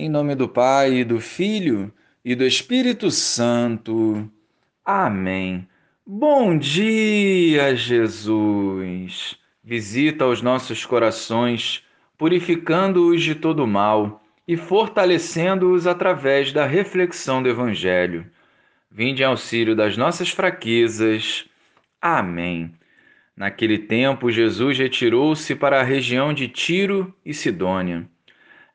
Em nome do Pai, do Filho e do Espírito Santo. Amém. Bom dia, Jesus. Visita os nossos corações, purificando-os de todo mal e fortalecendo-os através da reflexão do Evangelho. Vinde em auxílio das nossas fraquezas. Amém. Naquele tempo, Jesus retirou-se para a região de Tiro e Sidônia.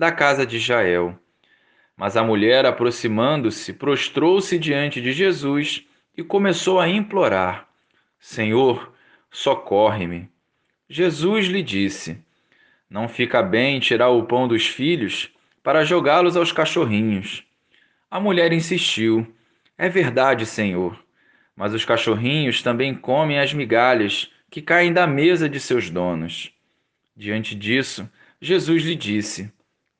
da casa de Israel. Mas a mulher, aproximando-se, prostrou-se diante de Jesus e começou a implorar: Senhor, socorre-me. Jesus lhe disse: Não fica bem tirar o pão dos filhos para jogá-los aos cachorrinhos. A mulher insistiu: É verdade, Senhor, mas os cachorrinhos também comem as migalhas que caem da mesa de seus donos. Diante disso, Jesus lhe disse: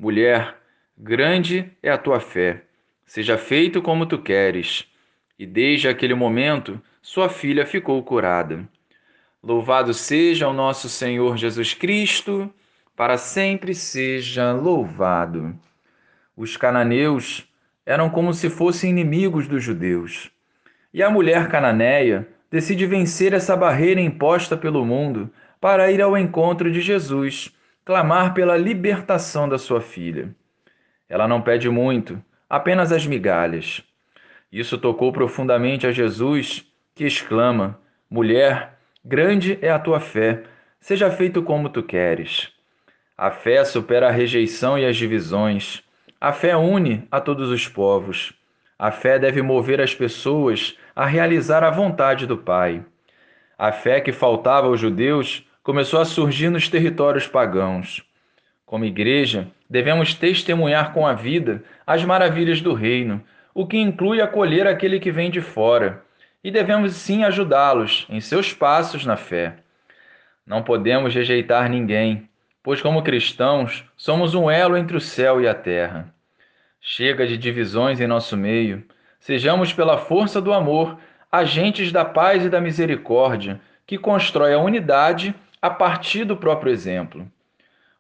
Mulher, grande é a tua fé, seja feito como tu queres. E desde aquele momento, sua filha ficou curada. Louvado seja o nosso Senhor Jesus Cristo, para sempre seja louvado. Os cananeus eram como se fossem inimigos dos judeus. E a mulher cananeia decide vencer essa barreira imposta pelo mundo para ir ao encontro de Jesus clamar pela libertação da sua filha. Ela não pede muito, apenas as migalhas. Isso tocou profundamente a Jesus, que exclama: Mulher, grande é a tua fé, seja feito como tu queres. A fé supera a rejeição e as divisões. A fé une a todos os povos. A fé deve mover as pessoas a realizar a vontade do Pai. A fé que faltava aos judeus começou a surgir nos territórios pagãos. Como igreja, devemos testemunhar com a vida as maravilhas do reino, o que inclui acolher aquele que vem de fora, e devemos sim ajudá-los em seus passos na fé. Não podemos rejeitar ninguém, pois, como cristãos, somos um elo entre o céu e a terra. Chega de divisões em nosso meio, sejamos, pela força do amor, agentes da paz e da misericórdia, que constrói a unidade a partir do próprio exemplo.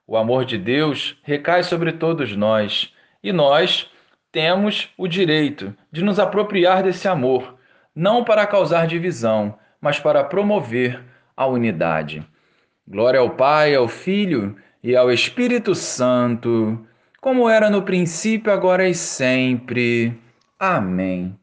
O amor de Deus recai sobre todos nós e nós temos o direito de nos apropriar desse amor, não para causar divisão, mas para promover a unidade. Glória ao Pai, ao Filho e ao Espírito Santo, como era no princípio, agora e sempre. Amém.